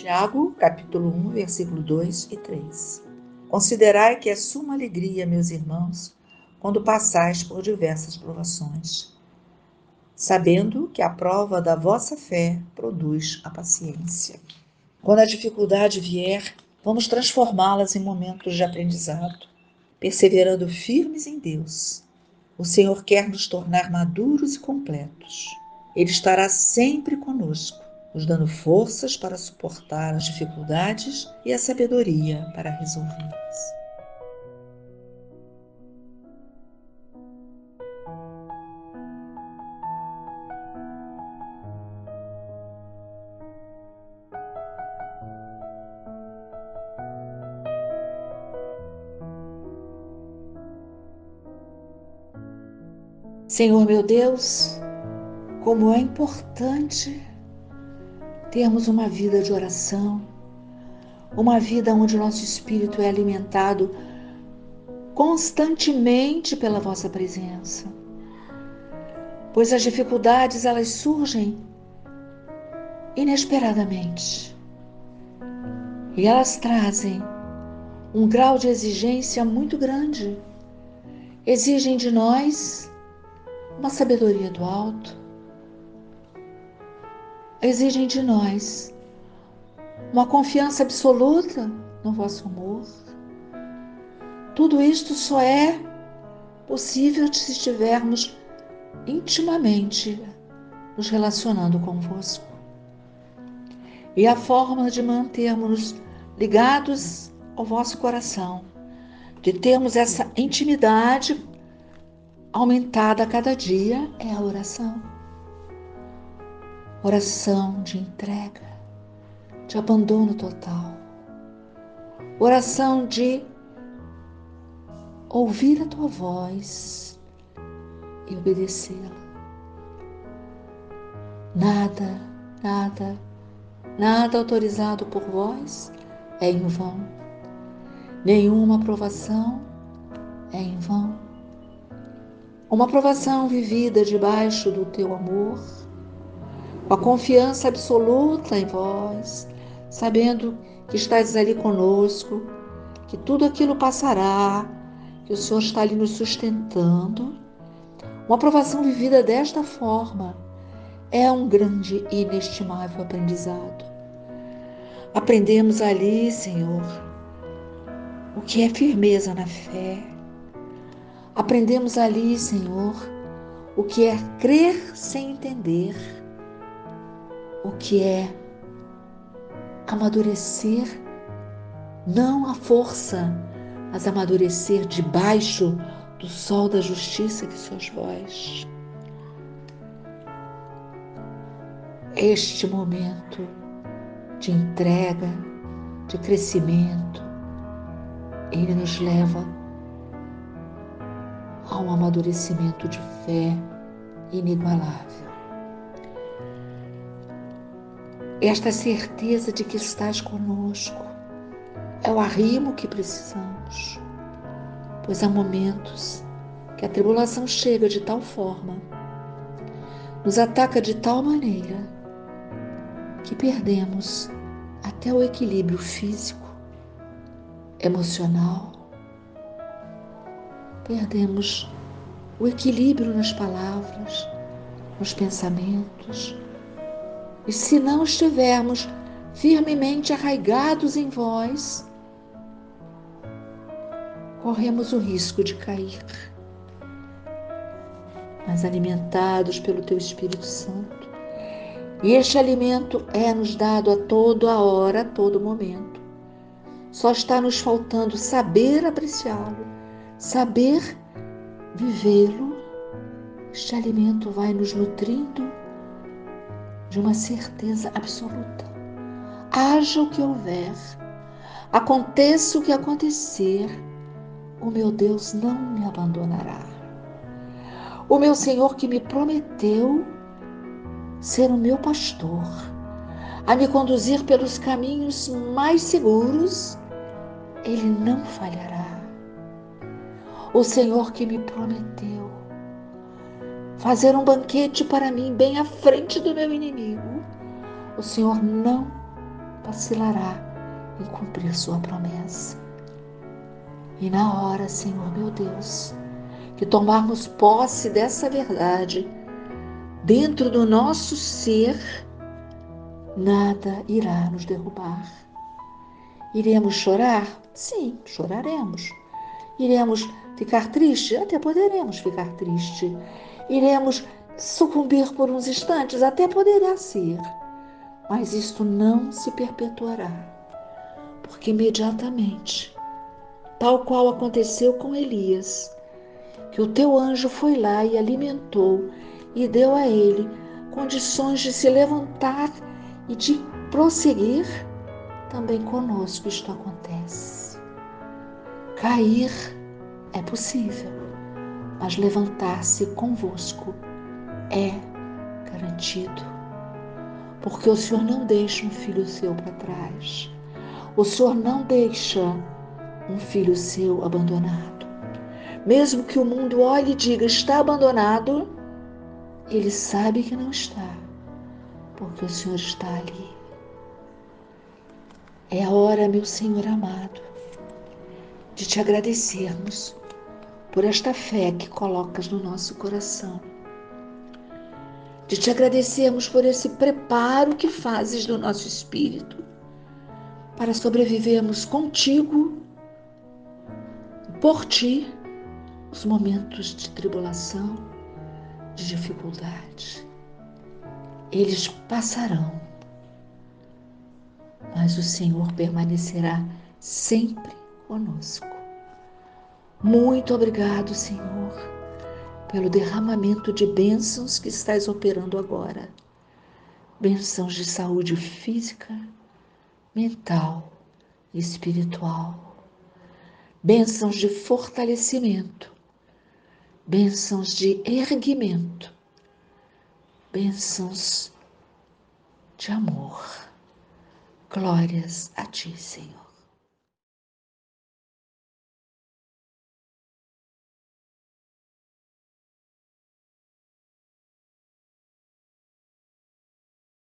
Tiago, capítulo 1, versículo 2 e 3. Considerai que é suma alegria, meus irmãos, quando passais por diversas provações, sabendo que a prova da vossa fé produz a paciência. Quando a dificuldade vier, vamos transformá-las em momentos de aprendizado, perseverando firmes em Deus. O Senhor quer nos tornar maduros e completos. Ele estará sempre conosco nos dando forças para suportar as dificuldades e a sabedoria para resolvê-las. Senhor meu Deus, como é importante termos uma vida de oração, uma vida onde o nosso espírito é alimentado constantemente pela vossa presença. Pois as dificuldades elas surgem inesperadamente. E elas trazem um grau de exigência muito grande. Exigem de nós uma sabedoria do alto, exigem de nós uma confiança absoluta no vosso amor. Tudo isto só é possível se estivermos intimamente nos relacionando convosco. E a forma de mantermos ligados ao vosso coração, de termos essa intimidade aumentada a cada dia é a oração oração de entrega, de abandono total, oração de ouvir a tua voz e obedecê-la. Nada, nada, nada autorizado por vós é em vão. Nenhuma aprovação é em vão. Uma aprovação vivida debaixo do teu amor com a confiança absoluta em vós, sabendo que estáis ali conosco, que tudo aquilo passará, que o Senhor está ali nos sustentando. Uma aprovação vivida desta forma é um grande e inestimável aprendizado. Aprendemos ali, Senhor, o que é firmeza na fé. Aprendemos ali, Senhor, o que é crer sem entender o que é amadurecer, não a força, mas amadurecer debaixo do sol da justiça que sois vós. Este momento de entrega, de crescimento, ele nos leva a um amadurecimento de fé inigualável. Esta certeza de que estás conosco é o arrimo que precisamos, pois há momentos que a tribulação chega de tal forma, nos ataca de tal maneira, que perdemos até o equilíbrio físico, emocional, perdemos o equilíbrio nas palavras, nos pensamentos, e se não estivermos firmemente arraigados em vós, corremos o risco de cair. Mas alimentados pelo Teu Espírito Santo, e este alimento é nos dado a toda hora, a todo momento. Só está nos faltando saber apreciá-lo, saber vivê-lo. Este alimento vai nos nutrindo de uma certeza absoluta. Haja o que houver, aconteça o que acontecer, o meu Deus não me abandonará. O meu Senhor que me prometeu ser o meu pastor, a me conduzir pelos caminhos mais seguros, ele não falhará. O Senhor que me prometeu fazer um banquete para mim bem à frente do meu inimigo, o Senhor não vacilará em cumprir sua promessa. E na hora, Senhor meu Deus, que tomarmos posse dessa verdade dentro do nosso ser, nada irá nos derrubar. Iremos chorar? Sim, choraremos. Iremos ficar triste? Até poderemos ficar triste. Iremos sucumbir por uns instantes? Até poderá ser. Mas isto não se perpetuará, porque imediatamente, tal qual aconteceu com Elias, que o teu anjo foi lá e alimentou e deu a ele condições de se levantar e de prosseguir, também conosco isto acontece. Cair é possível, mas levantar-se convosco é garantido. Porque o Senhor não deixa um filho seu para trás. O Senhor não deixa um filho seu abandonado. Mesmo que o mundo olhe e diga está abandonado, ele sabe que não está, porque o Senhor está ali. É a hora, meu Senhor amado, de te agradecermos por esta fé que colocas no nosso coração. De te agradecermos por esse preparo que fazes do nosso espírito para sobrevivermos contigo, por ti, os momentos de tribulação, de dificuldade. Eles passarão mas o Senhor permanecerá sempre conosco. Muito obrigado, Senhor, pelo derramamento de bênçãos que estás operando agora. Bênçãos de saúde física, mental e espiritual. Bênçãos de fortalecimento. Bênçãos de erguimento. Bênçãos de amor. Glórias a ti, Senhor.